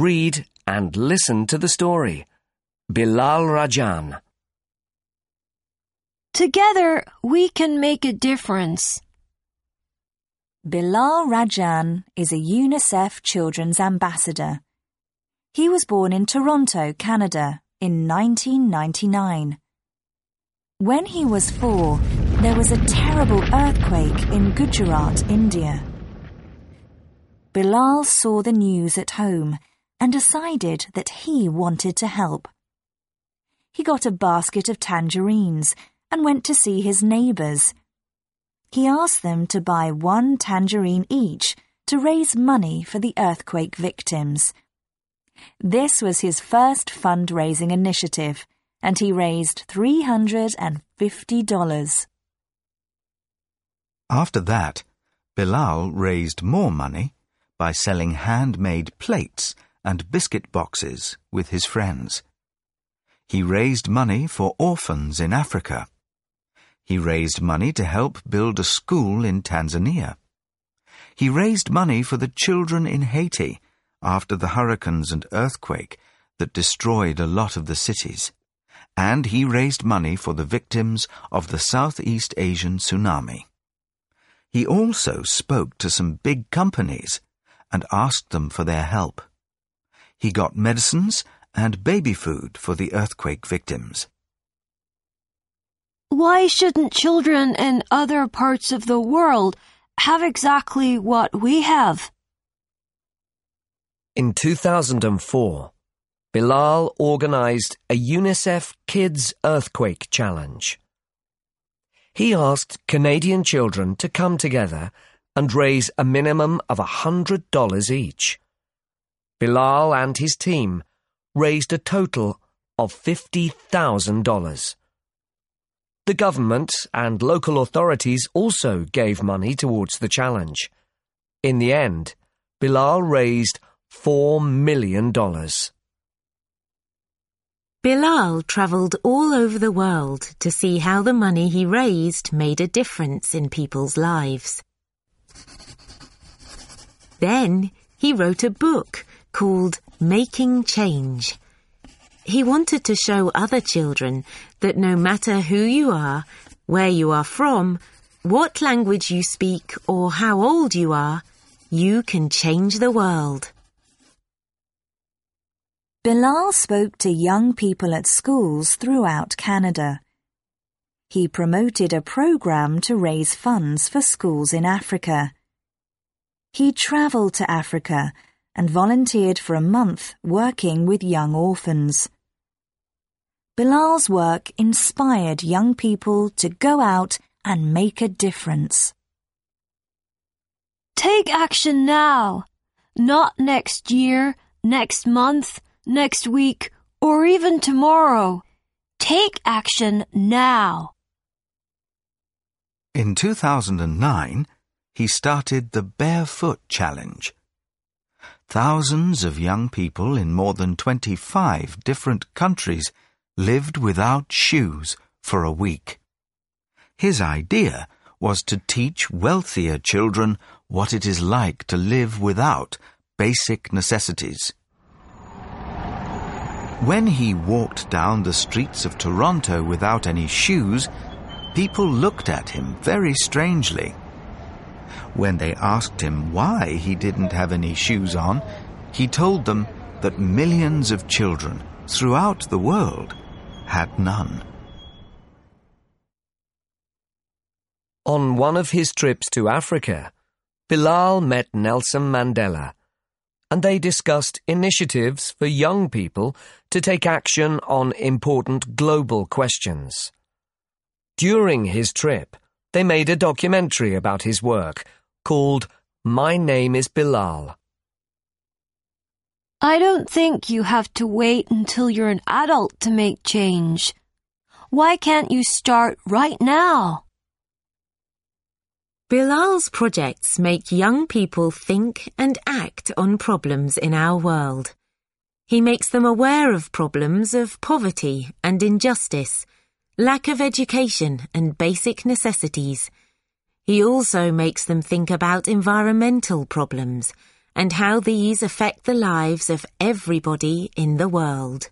read and listen to the story. Bilaal Rajan. Together, we can make a difference. Bilaal Rajan is a UNICEF Children's Ambassador. He was born in Toronto, Canada in 1999. When he was four, there was a terrible earthquake in Gujarat, India. Bilaal saw the news at home and decided that he wanted to help. He got a basket of tangerines and went to see his neighbours. He asked them to buy one tangerine each to raise money for the earthquake victims. This was his first fundraising initiative, and he raised $350. After that, Bilaal raised more money by selling handmade plates and biscuit boxes with his friends. He raised money for orphans in Africa. He raised money to help build a school in Tanzania. He raised money for the children in Haiti after the hurricanes and earthquake that destroyed a lot of the cities. And he raised money for the victims of the Southeast Asian tsunami. He also spoke to some big companies and asked them for their help. He got medicines and baby food for the earthquake victims. Why shouldn't children in other parts of the world have exactly what we have? In 2004, Bilaal organized a UNICEF Kids Earthquake Challenge. He asked Canadian children to come together and raise a minimum of $100 each. Bilaal and his team raised a total of $50,000. The government and local authorities also gave money towards the challenge. In the end, Bilaal raised $4 million. Bilaal travelled all over the world to see how the money he raised made a difference in people's lives. Then he wrote a book called Making Change. He wanted to show other children that no matter who you are, where you are from, what language you speak, or how old you are, you can change the world. Bilaal spoke to young people at schools throughout Canada. He promoted a program to raise funds for schools in Africa. He travelled to Africa and volunteered for a month working with young orphans. Bilaal's work inspired young people to go out and make a difference. Take action now, not next year, next month, next week, or even tomorrow. Take action now. In 2009, he started the Barefoot Challenge. Thousands of young people in more than 25 different countries lived without shoes for a week. His idea was to teach wealthier children what it is like to live without basic necessities. When he walked down the streets of Toronto without any shoes, people looked at him very strangely. When they asked him why he didn't have any shoes on, he told them that millions of children throughout the world had none. On one of his trips to Africa, Bilaal met Nelson Mandela and they discussed initiatives for young people to take action on important global questions. During his trip, they made a documentary about his work called My Name is Bilaal. I don't think you have to wait until you're an adult to make change. Why can't you start right now? Bilaal's projects make young people think and act on problems in our world. He makes them aware of problems of poverty and injustice, lack of education and basic necessities. He also makes them think about environmental problems and how these affect the lives of everybody in the world.